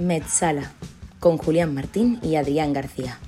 Metzala, con Julián Martín y Adrián García.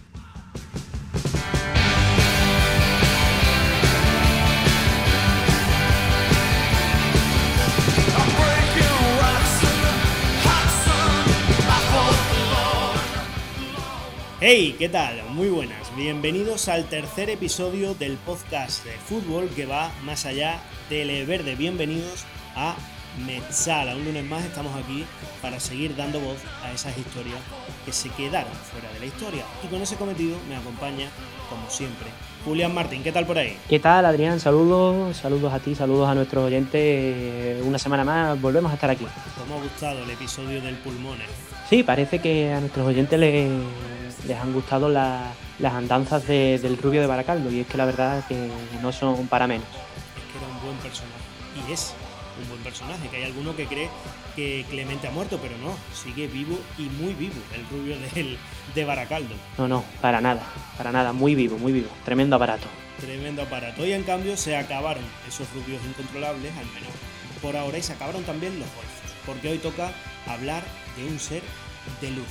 Hey, ¿qué tal? Muy buenas. Bienvenidos al tercer episodio del podcast de fútbol que va más allá del verde. Bienvenidos a Metzala. Un lunes más estamos aquí para seguir dando voz a esas historias que se quedaron fuera de la historia. Y con ese cometido me acompaña, como siempre, Julián Martín. ¿Qué tal por ahí? ¿Qué tal, Adrián? Saludos, saludos a ti, saludos a nuestros oyentes. Una semana más volvemos a estar aquí. ¿Cómo ha gustado el episodio del pulmones? Sí, parece que a nuestros oyentes les les han gustado las andanzas del rubio de Baracaldo y es que la verdad es que no son para menos. Es que era un buen personaje y es un buen personaje, que hay alguno que cree que Clemente ha muerto, pero no, sigue vivo y muy vivo el rubio de, de Baracaldo. No, no, para nada, para nada, muy vivo, muy vivo, tremendo aparato. Tremendo aparato. Y en cambio se acabaron esos rubios incontrolables, al menos por ahora, y se acabaron también los golfos, porque hoy toca hablar de un ser de luz.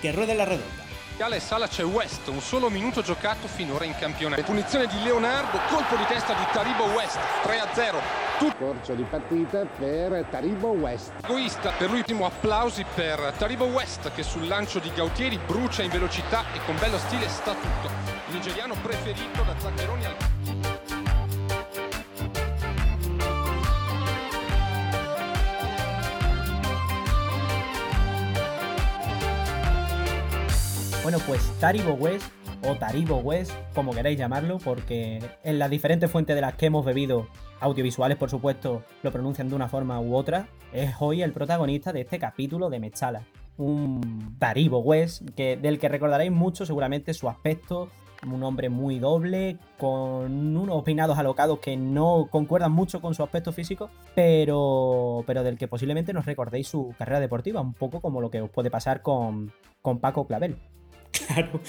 Que ruede la redonda. Gale sala c'è West, un solo minuto giocato finora in campionato. Punizione di Leonardo, colpo di testa di Taribo West, 3-0. Tu... Corcio di partita per Taribo West. Egoista, per l'ultimo applausi per Taribo West che sul lancio di Gautieri brucia in velocità e con bello stile sta tutto. Il nigeriano preferito da Zaccheroni al... Bueno, pues Taribo West o Taribo West, como queráis llamarlo, porque en las diferentes fuentes de las que hemos bebido, audiovisuales por supuesto, lo pronuncian de una forma u otra, es hoy el protagonista de este capítulo de Mechala. Un Taribo West, que, del que recordaréis mucho seguramente su aspecto, un hombre muy doble, con unos peinados alocados que no concuerdan mucho con su aspecto físico, pero, pero del que posiblemente nos recordéis su carrera deportiva, un poco como lo que os puede pasar con, con Paco Clavel. Claro,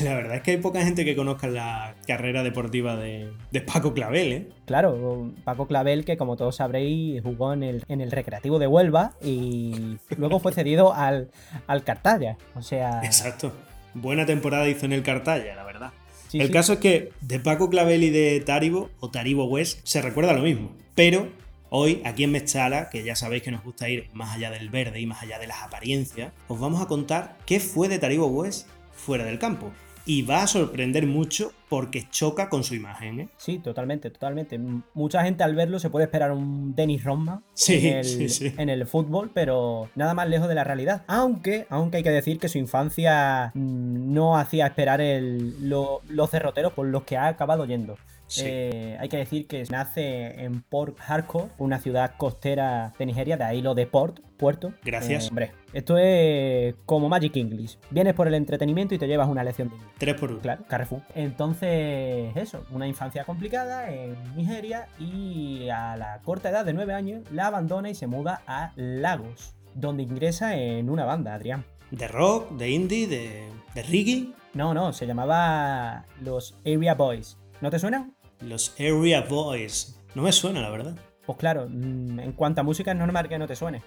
la verdad es que hay poca gente que conozca la carrera deportiva de, Paco Clavel, ¿eh? Claro, Paco Clavel, que como todos sabréis, jugó en el, en el Recreativo de Huelva y luego fue cedido al, al Cartaya. O sea. Exacto. Buena temporada hizo en el Cartaya, la verdad. el caso es que de Paco Clavel y de Taribo, o Taribo West, se recuerda lo mismo. Pero Hoy, aquí en Mechala, que ya sabéis que nos gusta ir más allá del verde y más allá de las apariencias, os vamos a contar qué fue de Taribo West fuera del campo. Y va a sorprender mucho porque choca con su imagen. ¿eh? Sí, totalmente, totalmente. Mucha gente al verlo se puede esperar un Dennis Rodman en, el, fútbol, pero nada más lejos de la realidad. Aunque, aunque hay que decir que su infancia mm, no hacía esperar los derroteros por los que ha acabado yendo. Eh, hay que decir que nace en Port Harcourt, una ciudad costera de Nigeria, de ahí lo de Port, puerto. Gracias. Eh, hombre, esto es como Magic English. Vienes por el entretenimiento y te llevas una lección de inglés. Tres por uno. Claro, Carrefour. Entonces, eso, una infancia complicada en Nigeria y a la corta edad de 9 años la abandona y se muda a Lagos, donde ingresa en una banda, Adrián. ¿De rock, de indie, de, de reggae? No, no, se llamaba los Area Boys. ¿No te suenan? Los Area Boys. No me suena, la verdad. Pues claro, mm, en cuanto a música es normal que no te suene.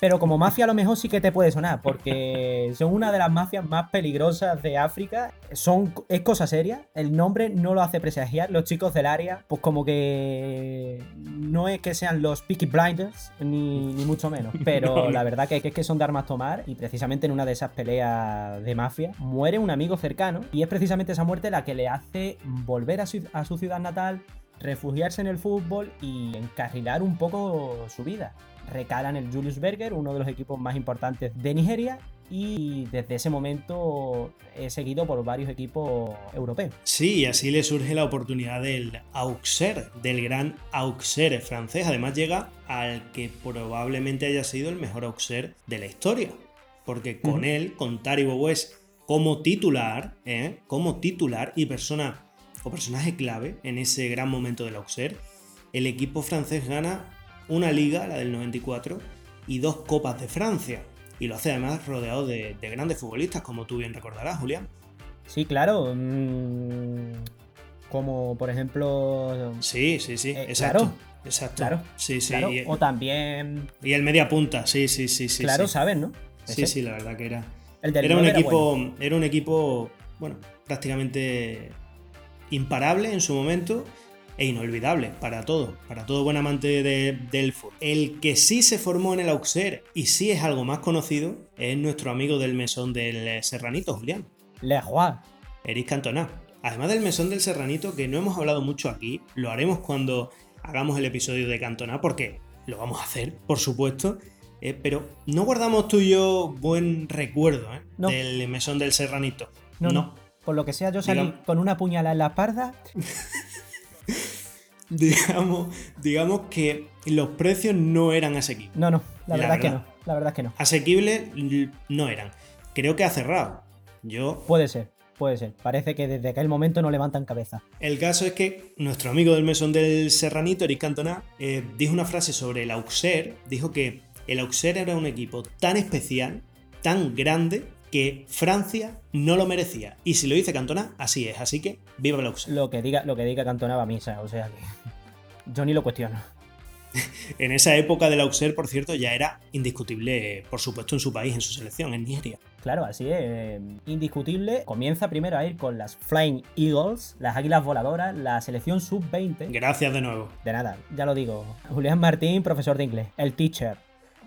Pero como mafia a lo mejor sí que te puede sonar, porque son una de las mafias más peligrosas de África. Son, es cosa seria, el nombre no lo hace presagiar. Los chicos del área, pues como que no es que sean los Peaky Blinders, ni, mucho menos. Pero la verdad que, es que son de armas tomar y precisamente en una de esas peleas de mafia muere un amigo cercano y es precisamente esa muerte la que le hace volver a su ciudad natal, refugiarse en el fútbol y encarrilar un poco su vida recala en el Julius Berger, uno de los equipos más importantes de Nigeria, y desde ese momento he seguido por varios equipos europeos. Sí, y así le surge la oportunidad del Auxerre, del gran Auxerre francés. Además llega al que probablemente haya sido el mejor Auxerre de la historia, porque con él, con Taribo West como titular, ¿eh? como titular y persona o personaje clave en ese gran momento del Auxerre, el equipo francés gana una liga, la del 94, y dos copas de Francia. Y lo hace además rodeado de, grandes futbolistas, como tú bien recordarás, Julián. Sí, claro. Mm, como por ejemplo. Sí, sí, sí, eh, exacto. Exacto. Claro. Sí, sí. o también. Y el media punta, sí, sí, sí, sí. Claro, sabes, ¿no? Sí, sí, la verdad que era. El del Era un 9 era equipo. bueno. Era un equipo. Bueno, prácticamente imparable en su momento e inolvidable para todo, para todo buen amante de- del fútbol. El que sí se formó en el Auxerre y sí es algo más conocido es nuestro amigo del mesón del Serranito, Julián. Le Roy. Eric Cantona. Además del mesón del Serranito, que no hemos hablado mucho aquí, lo haremos cuando hagamos el episodio de Cantona, porque lo vamos a hacer, por supuesto. eh, pero no guardamos tú y yo buen recuerdo eh, No. del mesón del Serranito. No, no. no. Por lo que sea, yo salí Digamos- con una puñalada en la espalda. Digamos, digamos que los precios no eran asequibles. No, no, la, La verdad, es que verdad. no. La verdad que no. Asequibles no eran. Creo que ha cerrado. Yo Puede ser, puede ser. Parece que desde aquel momento no levantan cabeza. El caso es que nuestro amigo del mesón del Serranito, Eric Cantona, eh, dijo una frase sobre el Auxerre. Dijo que el Auxerre era un equipo tan especial, tan grande, que Francia no lo merecía. Y si lo dice Cantona, así es. Así que viva Auxerre. Lo que diga, lo que diga Cantona va a misa, o sea que. Yo ni lo cuestiono. En esa época del Auxerre, por cierto, ya era indiscutible, por supuesto, en su país, en su selección, en Nigeria. Claro, así es. eh, Indiscutible. Comienza primero a ir con las Flying Eagles, las águilas voladoras, la selección sub-20. Gracias de nuevo. De nada, ya lo digo. Julián Martín, profesor de inglés, el teacher.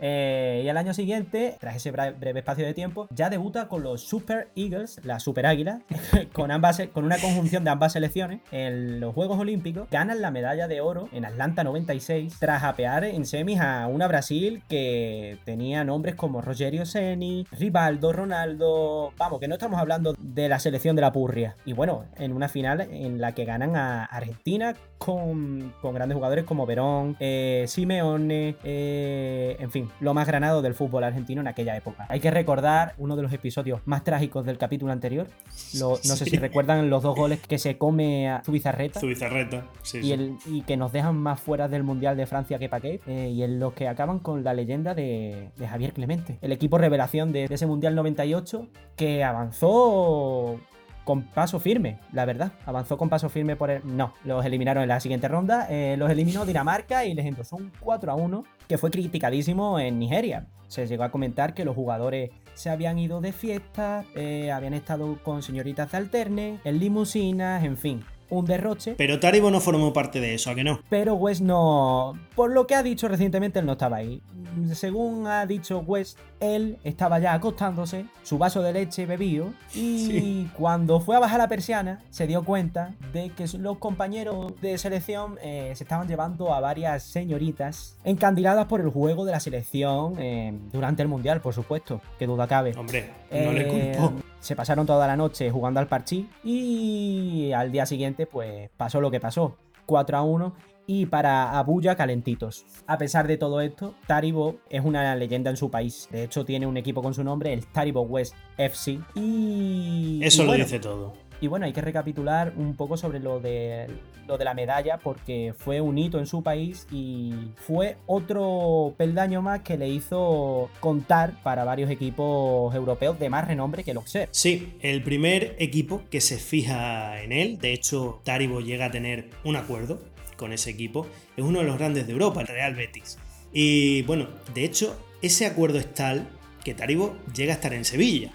Eh, y al año siguiente, tras ese breve espacio de tiempo, ya debuta con los Super Eagles, la Super Águila, con, ambas, con una conjunción de ambas selecciones en los Juegos Olímpicos. Ganan la medalla de oro en Atlanta 96, tras apear en semis a una Brasil que tenía nombres como Rogerio Ceni, Rivaldo, Ronaldo. Vamos, que no estamos hablando de la selección de la Purria. Y bueno, en una final en la que ganan a Argentina con, con grandes jugadores como Verón, eh, Simeone, eh, en fin, lo más granado del fútbol argentino en aquella época. Hay que recordar uno de los episodios más trágicos del capítulo anterior. Lo- no sé Sí. si recuerdan los dos goles que se come a Zubizarreta. Zubizarreta. Sí, Y, sí. el, y que nos dejan más fuera del Mundial de Francia que Paquet. eh, y en los que acaban con la leyenda de, de Javier Clemente. El equipo revelación de, de ese Mundial 98 que avanzó con paso firme, la verdad. Avanzó con paso firme por el... No, los eliminaron en la siguiente ronda. eh, los eliminó Dinamarca y les endosó un 4 a 1 que fue criticadísimo en Nigeria. Se llegó a comentar que los jugadores se habían ido de fiesta, eh, habían estado con señoritas de alterne, en limusinas, en fin. Un derroche. Pero Taribo no formó parte de eso, ¿a que no? Pero West no. Por lo que ha dicho recientemente, él no estaba ahí. Según ha dicho West, él estaba ya acostándose, su vaso de leche bebido, y Sí. cuando fue a bajar la persiana, se dio cuenta de que los compañeros de selección eh, se estaban llevando a varias señoritas encandiladas por el juego de la selección eh, durante el mundial, por supuesto, que duda cabe. Hombre, no le Eh, culpo. Se pasaron toda la noche jugando al parchí y al día siguiente pues pasó lo que pasó. 4 a 1 y para Abuya calentitos. A pesar de todo esto, Taribo es una leyenda en su país. De hecho tiene un equipo con su nombre, el Taribo West FC. Y... Eso y lo bueno, dice todo. y bueno, hay que recapitular un poco sobre lo de, lo de la medalla porque fue un hito en su país y fue otro peldaño más que le hizo contar para varios equipos europeos de más renombre que el Auxerre. Sí, el primer equipo que se fija en él, de hecho Taribo llega a tener un acuerdo con ese equipo, es uno de los grandes de Europa, el Real Betis. Y bueno, de hecho, ese acuerdo es tal que Taribo llega a estar en Sevilla.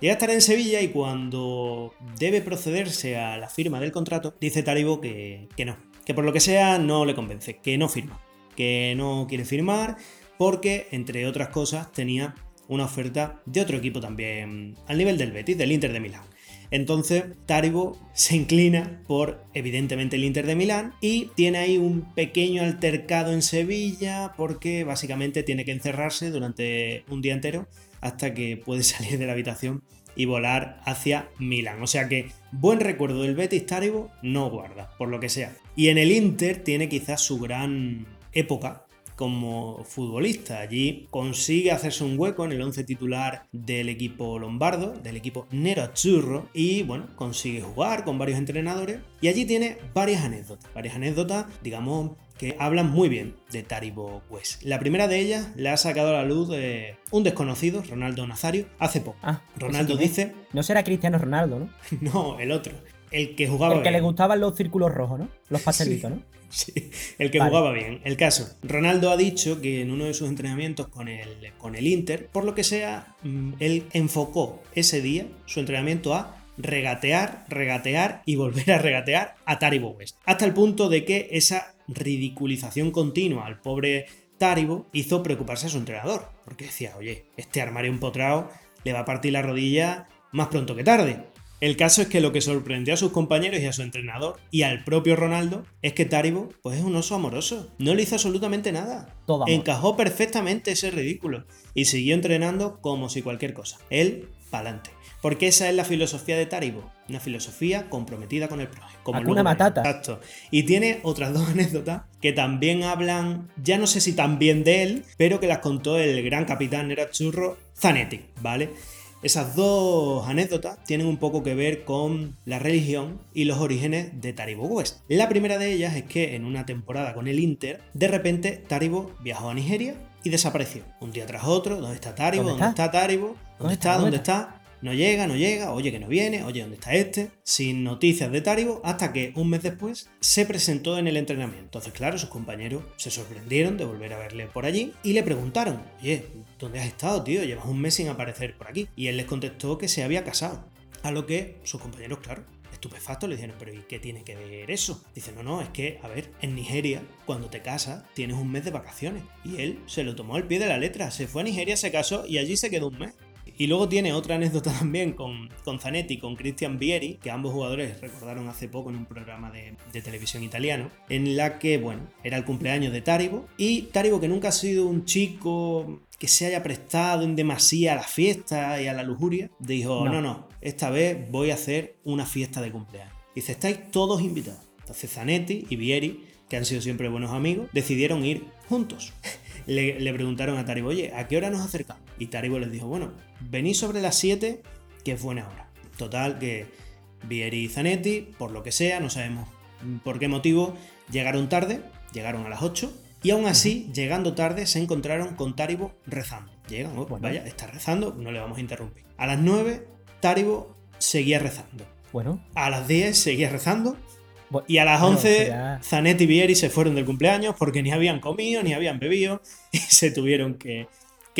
Llega a estar en Sevilla y cuando debe procederse a la firma del contrato, dice Taribo que, que no, que por lo que sea no le convence, que no firma, que no quiere firmar porque, entre otras cosas, tenía una oferta de otro equipo también al nivel del Betis, del Inter de Milán. Entonces, Taribo se inclina por, evidentemente, el Inter de Milán y tiene ahí un pequeño altercado en Sevilla porque básicamente tiene que encerrarse durante un día entero hasta que puede salir de la habitación y volar hacia Milán. O sea que buen recuerdo del Betis Taribo no guarda, por lo que sea. Y en el Inter tiene quizás su gran época como futbolista. Allí consigue hacerse un hueco en el 11 titular del equipo lombardo, del equipo Nerazzurro, y bueno, consigue jugar con varios entrenadores. Y allí tiene varias anécdotas, varias anécdotas, digamos, que hablan muy bien de Taribo West. La primera de ellas le ha sacado a la luz eh, un desconocido, Ronaldo Nazario, hace poco. Ah, Ronaldo ¿ese quién es? dice, No será Cristiano Ronaldo, ¿no? no, el otro. el que jugaba El que le gustaban los círculos rojos, ¿no? Los pastelitos, ¿no? Sí, el que Vale. jugaba bien. El caso, Ronaldo ha dicho que en uno de sus entrenamientos con el, con el Inter, por lo que sea, mm, él enfocó ese día su entrenamiento a regatear, regatear y volver a regatear a Taribo West. Hasta el punto de que esa ridiculización continua al pobre Taribo hizo preocuparse a su entrenador, porque decía, oye, este armario empotrado le va a partir la rodilla más pronto que tarde. El caso es que lo que sorprendió a sus compañeros y a su entrenador y al propio Ronaldo es que Taribo pues es un oso amoroso. No le hizo absolutamente nada. Todo. Encajó perfectamente ese ridículo y siguió entrenando como si cualquier cosa. Él, pa'lante. Porque esa es la filosofía de Taribo. Una filosofía comprometida con el prójimo. Como veremos. Matata. Exacto. Y tiene otras dos anécdotas que también hablan, ya no sé si también de él, pero que las contó el gran capitán Nerazzurro Zanetti, ¿vale? Esas dos anécdotas tienen un poco que ver con la religión y los orígenes de Taribo West. La primera de ellas es que en una temporada con el Inter, de repente Taribo viajó a Nigeria y desapareció. Un día tras otro, ¿dónde está Taribo? ¿Dónde ¿Dónde está? está Taribo? ¿Dónde ¿Dónde está? ¿Dónde está? No llega, no llega, oye que no viene, oye ¿dónde está este? Sin noticias de Taribo, hasta que un mes después se presentó en el entrenamiento. Entonces, claro, sus compañeros se sorprendieron de volver a verle por allí y le preguntaron, oye, ¿dónde has estado, tío? Llevas un mes sin aparecer por aquí. Y él les contestó que se había casado. A lo que sus compañeros, claro, estupefactos le dijeron, pero ¿y qué tiene que ver eso? Dice, no, no, es que, a ver, en Nigeria, cuando te casas, tienes un mes de vacaciones. Y él se lo tomó al pie de la letra, se fue a Nigeria, se casó y allí se quedó un mes. Y luego tiene otra anécdota también con, con Zanetti, con Christian Vieri, que ambos jugadores recordaron hace poco en un programa de, de televisión italiano, en la que, bueno, era el cumpleaños de Taribo, y Taribo, que nunca ha sido un chico que se haya prestado en demasía a la fiesta y a la lujuria, dijo, No. no, no, esta vez voy a hacer una fiesta de cumpleaños. Dice, estáis todos invitados. Entonces Zanetti y Vieri, que han sido siempre buenos amigos, decidieron ir juntos. Le, le preguntaron a Taribo, oye, ¿a qué hora nos acercamos? Y Taribo les dijo, bueno, venid sobre las 7, que es buena hora. Total, que Vieri y Zanetti, por lo que sea, no sabemos por qué motivo, llegaron tarde, llegaron a las 8, y aún así, llegando tarde, se encontraron con Taribo rezando. Llegan, oh, Bueno. vaya, está rezando, no le vamos a interrumpir. A las 9, Taribo seguía rezando. Bueno, A las 10 seguía rezando. Y a las bueno, 11, eso ya- Zanetti y Vieri se fueron del cumpleaños porque ni habían comido ni habían bebido y se tuvieron que,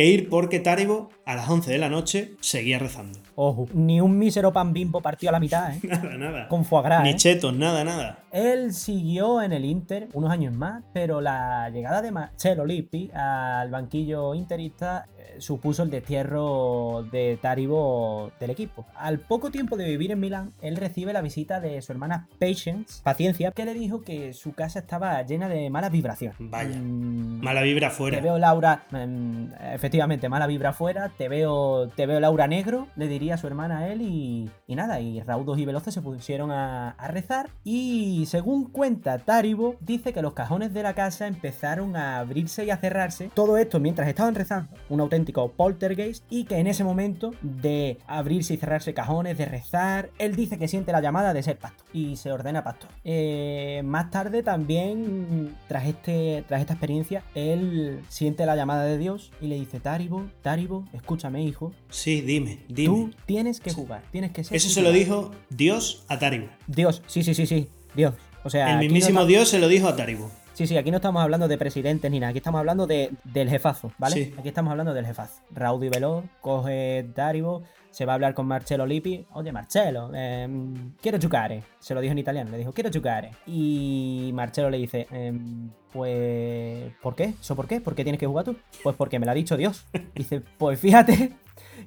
que ir porque Taribo a las 11 de la noche seguía rezando. ojo, ni un mísero pan bimbo partió a la mitad, ¿eh? Nada, nada. Con foie gras, Ni ¿eh? chetos, nada, nada. Él siguió en el Inter unos años más, pero la llegada de Marcelo Lippi al banquillo interista eh, supuso el destierro de Taribo del equipo. Al poco tiempo de vivir en Milán, él recibe la visita de su hermana Patience, Paciencia, que le dijo que su casa estaba llena de malas vibraciones. Vaya. Mm, Mala vibra Te fuera. veo Laura, mm, efectivamente, mala vibra afuera, te veo, te veo Laura negro, le diría su hermana a él y, y nada, y raudos y veloces se pusieron a, a rezar y según cuenta Taribo, dice que los cajones de la casa empezaron a abrirse y a cerrarse, todo esto mientras estaban rezando, un auténtico poltergeist y que en ese momento de abrirse y cerrarse cajones, de rezar, él dice que siente la llamada de ser pastor y se ordena pastor. Eh, más tarde también, tras, este, tras esta experiencia, él siente la llamada de Dios y le dice, Taribo, Taribo, escúchame hijo, Sí, dime, tú dime. tienes que jugar, tienes que ser... Eso se lo titular". dijo Dios a Taribo. Dios, sí, sí, sí, sí, Dios. O sea, El no mismísimo Dios se lo dijo a Taribo. Sí, sí, aquí no estamos hablando de presidentes ni nada, aquí estamos hablando de, del jefazo, ¿vale? Sí. Aquí estamos hablando del jefazo. Raudo y veloz, coge Taribo, se va a hablar con Marcelo Lippi. Oye, Marcelo, ehm, quiero giocare. Se lo dijo en italiano, le dijo, quiero giocare. Y Marcelo le dice, ehm, pues, ¿por qué? ¿Eso por qué? ¿Por qué tienes que jugar tú? Pues porque me lo ha dicho Dios. Dice, pues fíjate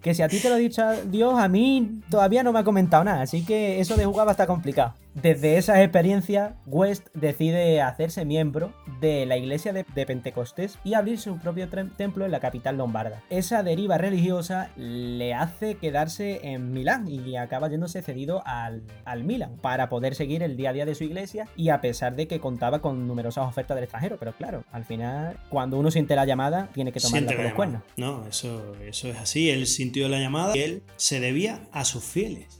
que si a ti te lo ha dicho Dios, a mí todavía no me ha comentado nada, así que eso de jugar va a estar complicado. Desde esas experiencias, West decide hacerse miembro de la iglesia de, de Pentecostés y abrir su propio templo en la capital lombarda. Esa deriva religiosa le hace quedarse en Milán y acaba yéndose cedido al, al Milán para poder seguir el día a día de su iglesia y a pesar de que contaba con numerosas ofertas del extranjero, pero claro, al final, cuando uno siente la llamada, tiene que tomarla por los cuernos. No, eso, eso es así. Él sintió la llamada y él se debía a sus fieles.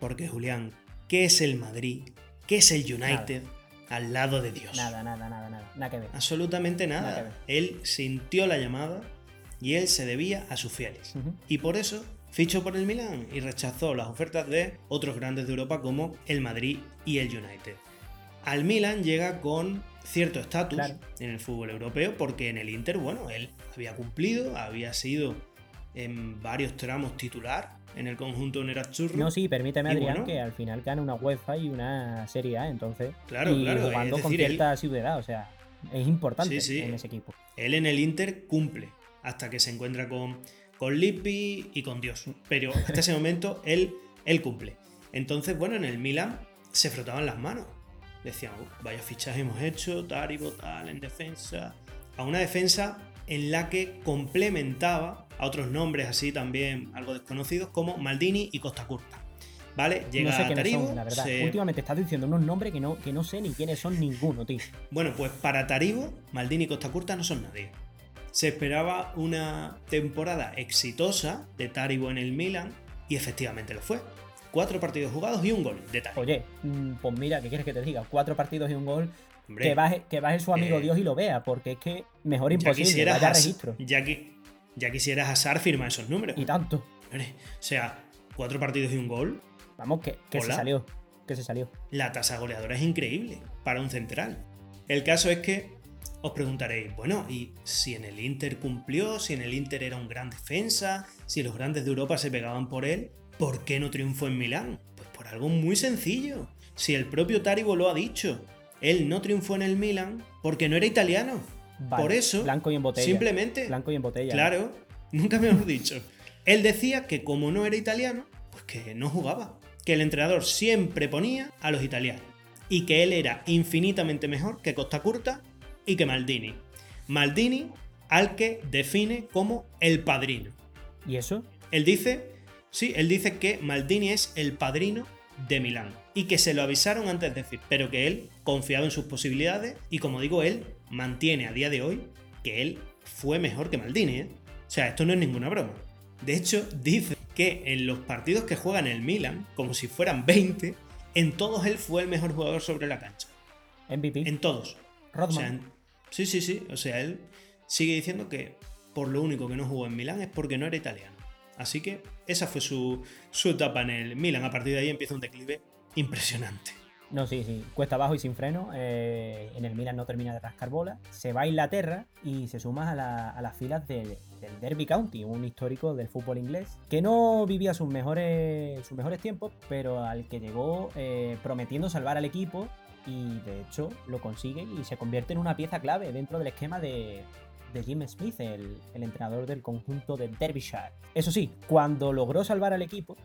Porque, Julián, ¿qué es el Madrid? ¿Qué es el United? al lado de Dios. Nada, nada, nada, nada. Nada que ver. Absolutamente Nada nada. que ver. Él sintió la llamada y él se debía a sus fieles. Y por eso fichó por el Milán y rechazó las ofertas de otros grandes de Europa como el Madrid y el United. Al Milan llega con cierto estatus Claro. en el fútbol europeo porque en el Inter, bueno, él había cumplido, había sido en varios tramos titular en el conjunto Nerazzurro. No, sí, permíteme, Adrián, bueno. que al final gana una UEFA y una Serie A, entonces. Claro, y claro, jugando con decir, él- cierta ciudad, o sea, es importante Sí, sí. en ese equipo. Él en el Inter cumple hasta que se encuentra con, con Lippi y con Dios. Pero hasta ese momento él, él cumple. Entonces, bueno, en el Milan se frotaban las manos. Decían, "Uh, vaya fichaje hemos hecho, Taribo, tal, en defensa. A una defensa en la que complementaba a otros nombres así también algo desconocidos como Maldini y Costa Curta. ¿Vale? Llega no sé quiénes Taribo, son, la verdad. se- Últimamente estás diciendo unos nombres que no, que no sé ni quiénes son ninguno, tío. Bueno, pues para Taribo, Maldini y Costa Curta no son nadie. Se esperaba una temporada exitosa de Taribo en el Milan y efectivamente lo fue. Cuatro partidos jugados y un gol de Taribo. Oye, mm, pues mira, ¿qué quieres que te diga? Cuatro partidos y un gol. Hombre, Que baje, que baje su amigo eh, Dios y lo vea, porque es que mejor ya imposible, quisieras vaya registro. Ya, qui- ya quisieras Hazard firma esos números. Y tanto. Hombre, o sea, cuatro partidos y un gol. Vamos, que, que se salió. Que se salió. La tasa goleadora es increíble para un central. El caso es que os preguntaréis, bueno, ¿y si en el Inter cumplió? Si en el Inter era un gran defensa, si los grandes de Europa se pegaban por él, ¿por qué no triunfó en Milán? Pues por algo muy sencillo. Si el propio Taribo lo ha dicho, él no triunfó en el Milán porque no era italiano. Vale, por eso, Blanco y en botella. simplemente, Blanco y en botella. claro, nunca me hemos dicho. Él decía que como no era italiano, pues que no jugaba. Que el entrenador siempre ponía a los italianos. Y que él era infinitamente mejor que Costa Curta y que Maldini. Maldini al que define como el padrino. ¿Y eso? Él dice, sí, él dice que Maldini es el padrino de Milán y que se lo avisaron antes de decir, pero que él confiaba en sus posibilidades y como digo, él mantiene a día de hoy que él fue mejor que Maldini. ¿eh? O sea, esto no es ninguna broma. De hecho, dice que en los partidos que juega en el Milan, como si fueran 20, en todos él fue el mejor jugador sobre la cancha. MVP. En todos. O Rodman. sea, en- sí, sí, sí. O sea, él sigue diciendo que por lo único que no jugó en Milán es porque no era italiano. Así que esa fue su, su etapa en el Milan. A partir de ahí empieza un declive impresionante. No, sí, sí. Cuesta abajo y sin freno. eh, en el Milan no termina de rascar bola. Se va a Inglaterra y se suma a, a las filas de- del Derby County, un histórico del fútbol inglés, que no vivía sus mejores, sus mejores tiempos, pero al que llegó eh, prometiendo salvar al equipo y de hecho lo consigue y se convierte en una pieza clave dentro del esquema de, de Jim Smith, el, el entrenador del conjunto de Derbyshire. Eso sí, cuando logró salvar al equipo,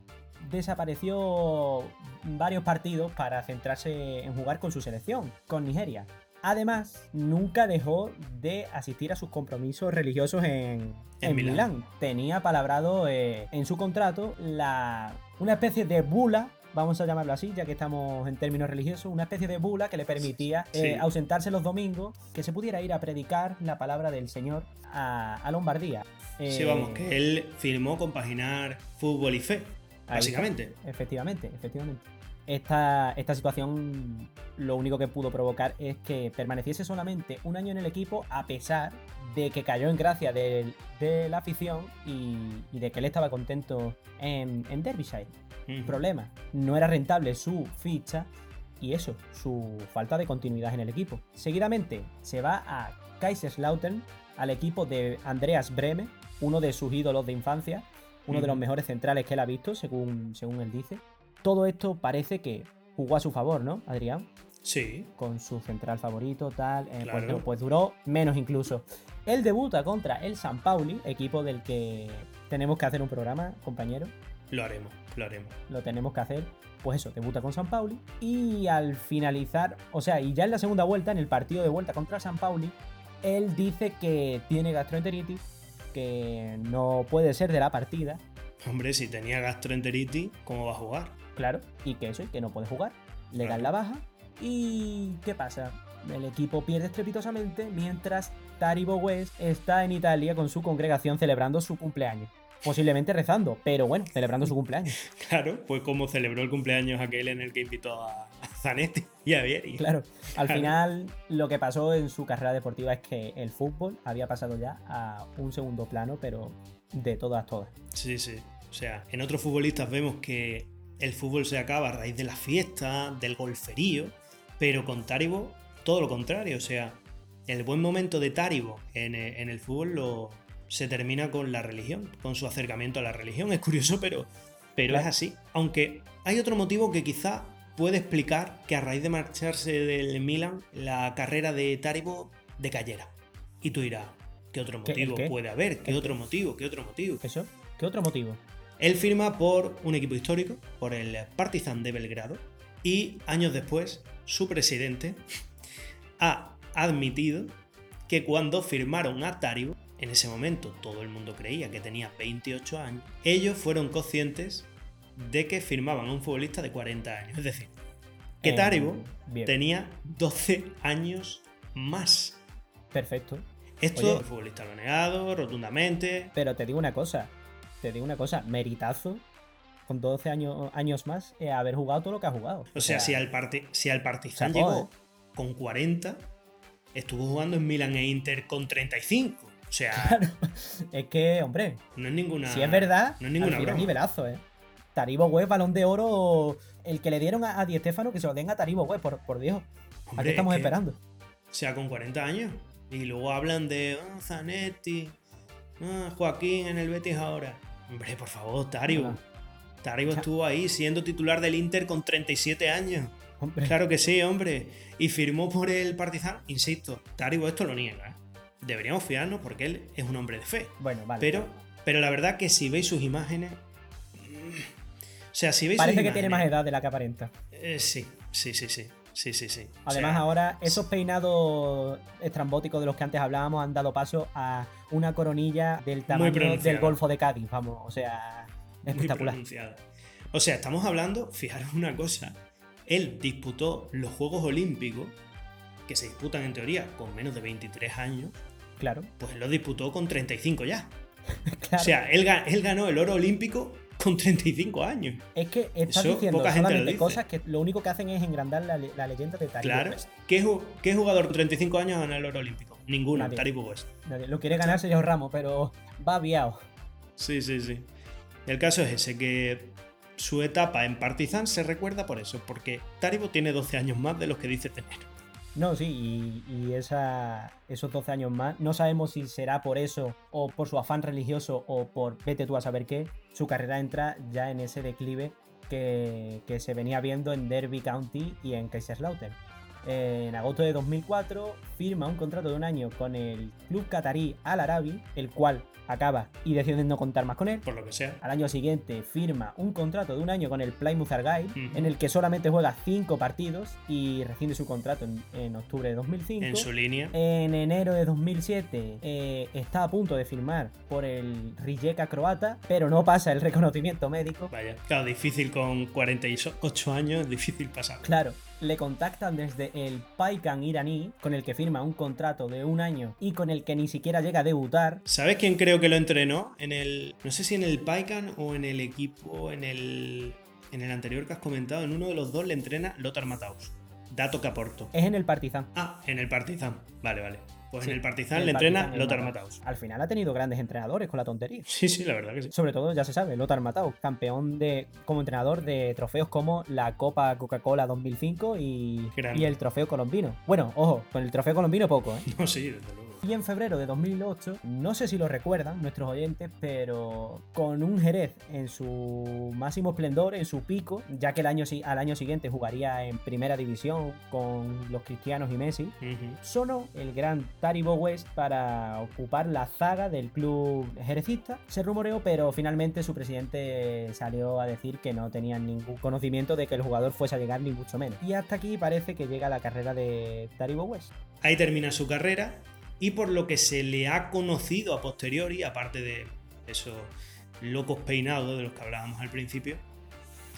desapareció varios partidos para centrarse en jugar con su selección, con Nigeria. Además, nunca dejó de asistir a sus compromisos religiosos en, En en Milán. Milán. Tenía palabrado eh, en su contrato la, una especie de bula, vamos a llamarlo así, ya que estamos en términos religiosos, una especie de bula que le permitía eh, ausentarse los domingos, que se pudiera ir a predicar la palabra del Señor a, a Lombardía. Sí, Eh, vamos, que él firmó compaginar fútbol y fe, básicamente. está. Efectivamente, efectivamente. Esta, esta situación lo único que pudo provocar es que permaneciese solamente un año en el equipo a pesar de que cayó en gracia de, la afición y, y de que él estaba contento en, en Derbyshire. Problema, no era rentable su ficha y eso, su falta de continuidad en el equipo. Seguidamente se va a Kaiserslautern, al equipo de Andreas Breme, uno de sus ídolos de infancia, uno de los mejores centrales que él ha visto, según, según él dice. Todo esto parece que jugó a su favor, ¿no, Adrián? Sí, Con su central favorito, tal. eh, pues Claro. no, pues duró menos incluso. Él debuta contra el San Pauli, equipo del que tenemos que hacer un programa, compañero lo haremos, lo haremos. lo tenemos que hacer. Pues eso, debuta con San Pauli. Y al finalizar, o sea, y ya en la segunda vuelta, en el partido de vuelta contra San Pauli, él dice que tiene gastroenteritis, que no puede ser de la partida, Hombre, si tenía gastroenteritis, ¿cómo va a jugar? claro, y que eso, y que no puede jugar. Le dan la baja. ¿Y qué pasa? El equipo pierde estrepitosamente mientras Taribo West está en Italia con su congregación celebrando su cumpleaños. posiblemente rezando, pero bueno, celebrando su cumpleaños. Claro, pues como celebró el cumpleaños aquel en el que invitó a Zanetti y a Vieri. Claro, al Claro. final lo que pasó en su carrera deportiva es que el fútbol había pasado ya a un segundo plano, pero de todas, todas. Sí, sí. O sea, en otros futbolistas vemos que el fútbol se acaba a raíz de la fiesta, del golferío, pero con Taribo todo lo contrario. O sea, el buen momento de Taribo en, en el fútbol lo, se termina con la religión, con su acercamiento a la religión. Es curioso, pero, pero es así. Aunque hay otro motivo que quizá puede explicar que a raíz de marcharse del Milan, la carrera de Taribo decayera. Y tú dirás, ¿qué otro ¿Qué- el motivo qué? puede haber? ¿Qué ¿El otro motivo? ¿Qué otro motivo? ¿Eso? ¿Qué otro motivo? Él firma por un equipo histórico, por el Partizan de Belgrado, y años después, su presidente ha admitido que cuando firmaron a Taribo, en ese momento todo el mundo creía que tenía 28 años, ellos fueron conscientes de que firmaban a un futbolista de 40 años. Es decir, que Eh, Taribo tenía 12 años más. Perfecto. Esto Oye. el futbolista lo ha negado rotundamente. Pero te digo una cosa, te digo una cosa, meritazo con 12 años, años más eh, haber jugado todo lo que ha jugado. O sea, si al, parti- si al Partizan llegó ¿eh? con 40, estuvo jugando en Milan e Inter con 35. O sea, Es que, hombre, no es ninguna. si es verdad, no es ninguna broma. nivelazo, ¿eh? Taribo West, balón de oro, el que le dieron a, a Di Stéfano, que se lo den a Taribo West, por, por Dios. ¿A Hombre, qué estamos es que- esperando? O sea, con 40 años. Y luego hablan de "Ah, Zanetti, ah, Joaquín en el Betis ahora. Hombre, por favor, Taribo. Taribo estuvo ahí siendo titular del Inter con 37 años. Hombre, Claro que sí, hombre. Y firmó por el Partizan. Insisto, Taribo esto lo niega. ¿eh? Deberíamos fiarnos porque él es un hombre de fe. Bueno, vale. Pero, pero la verdad que si veis sus imágenes. mm, O sea, si veis Parece sus que tiene más edad de la que aparenta. eh, sí, sí, sí, sí. Sí, sí, sí. O Además, sea, ahora esos peinados estrambóticos de los que antes hablábamos han dado paso a una coronilla del tamaño del. Golfo de Cádiz, vamos, o sea, espectacular. O sea, estamos hablando, fijaros una cosa. Él disputó los Juegos Olímpicos, que se disputan en teoría con menos de 23 años, Claro, pues él los disputó con 35 ya. claro. O sea, él ganó el oro olímpico con 35 años. es que estás eso diciendo poca gente solamente dice. cosas que lo único que hacen es engrandar la, le- la leyenda de Taribo Claro. West. ¿Qué, qué jugador con 35 años gana el oro olímpico? Ninguno, Nadie. Taribo West. Nadie Lo quiere ganar Sergio Ramos, pero va aviado. Sí, sí, sí. El caso es ese, que su etapa en Partizan se recuerda por eso, porque Taribo tiene 12 años más de los que dice tener. No, sí, y, esa, esos 12 años más, no sabemos si será por eso o por su afán religioso o por vete tú a saber qué, su carrera entra ya en ese declive que, que se venía viendo en Derby County y en Kaiserslautern. En agosto de 2004 firma un contrato de un año con el club catarí Al Arabi, el cual acaba y deciden no contar más con él. Por lo que sea. Al año siguiente firma un contrato de un año con el Plymouth Argyle, en el que solamente juega 5 partidos y rescinde su contrato en, en octubre de 2005. En su línea. En enero de 2007 eh, está a punto de firmar por el Rijeka croata, pero no pasa el reconocimiento médico. Vaya. Claro, difícil con 48 años, difícil pasar. Claro, le contactan desde el Paikan iraní, con el que firma un contrato de un año y con el que ni siquiera llega a debutar. ¿Sabes quién creo que lo entrenó? En el. No sé si en el Paikan o en el equipo, en el. En el anterior que has comentado, en uno de los dos le entrena Lothar Matthaus. Dato que aporto. Es en el Partizan. Ah, en el Partizan. Vale, vale. Pues Sí, en el Partizan le entrena Partizan, Lothar Matthaus. Al final ha tenido grandes entrenadores con la tontería. Sí, sí, la verdad que sí. Sobre todo, ya se sabe, Lothar Matthaus, campeón de, como entrenador de trofeos como la Copa Coca-Cola 2005 y, y el trofeo colombino. Bueno, ojo, con el trofeo colombino poco, ¿eh? No, sí, desde luego. Y en febrero de 2008, no sé si lo recuerdan nuestros oyentes, pero con un Jerez en su máximo esplendor, en su pico, ya que el año, al año siguiente jugaría en primera división con los Cristianos y Messi, Ujú. sonó el gran Taribo West para ocupar la zaga del club jerecista. Se rumoreó, pero finalmente su presidente salió a decir que no tenían ningún conocimiento de que el jugador fuese a llegar, ni mucho menos. Y hasta aquí parece que llega la carrera de Taribo West. Ahí termina su carrera y por lo que se le ha conocido a posteriori, aparte de esos locos peinados de los que hablábamos al principio,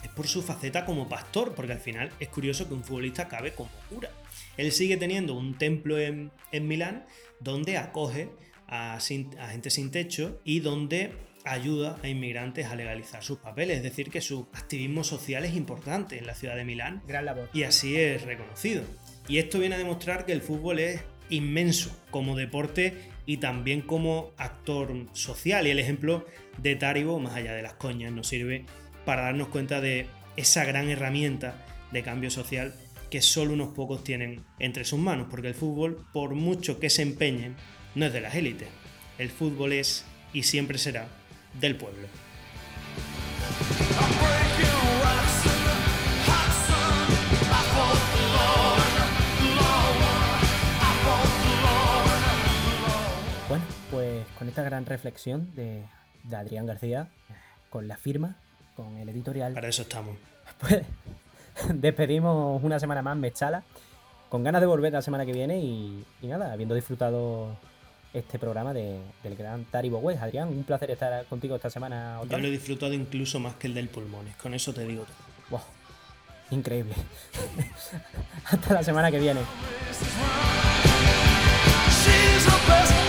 es por su faceta como pastor, porque al final es curioso que un futbolista acabe como cura. Él sigue teniendo un templo en, en Milán donde acoge a, sin- a gente sin techo y donde ayuda a inmigrantes a legalizar sus papeles, es decir, que su activismo social es importante en la ciudad de Milán Gran labor. y así es reconocido. Y esto viene a demostrar que el fútbol es inmenso como deporte y también como actor social. Y el ejemplo de Taribo, más allá de las coñas, nos sirve para darnos cuenta de esa gran herramienta de cambio social que solo unos pocos tienen entre sus manos, porque el fútbol, por mucho que se empeñen, no es de las élites. El fútbol es y siempre será del pueblo. Con esta gran reflexión de, de Adrián García, con la firma, con el editorial, Para eso estamos. pues despedimos una semana más Mechala, con ganas de volver la semana que viene y, y nada, habiendo disfrutado este programa de- del gran Taribo West. Adrián, un placer estar contigo esta semana otra Yo lo he disfrutado incluso más que el del pulmones, con eso te digo todo. Wow, increíble. Hasta la semana que viene. She's the best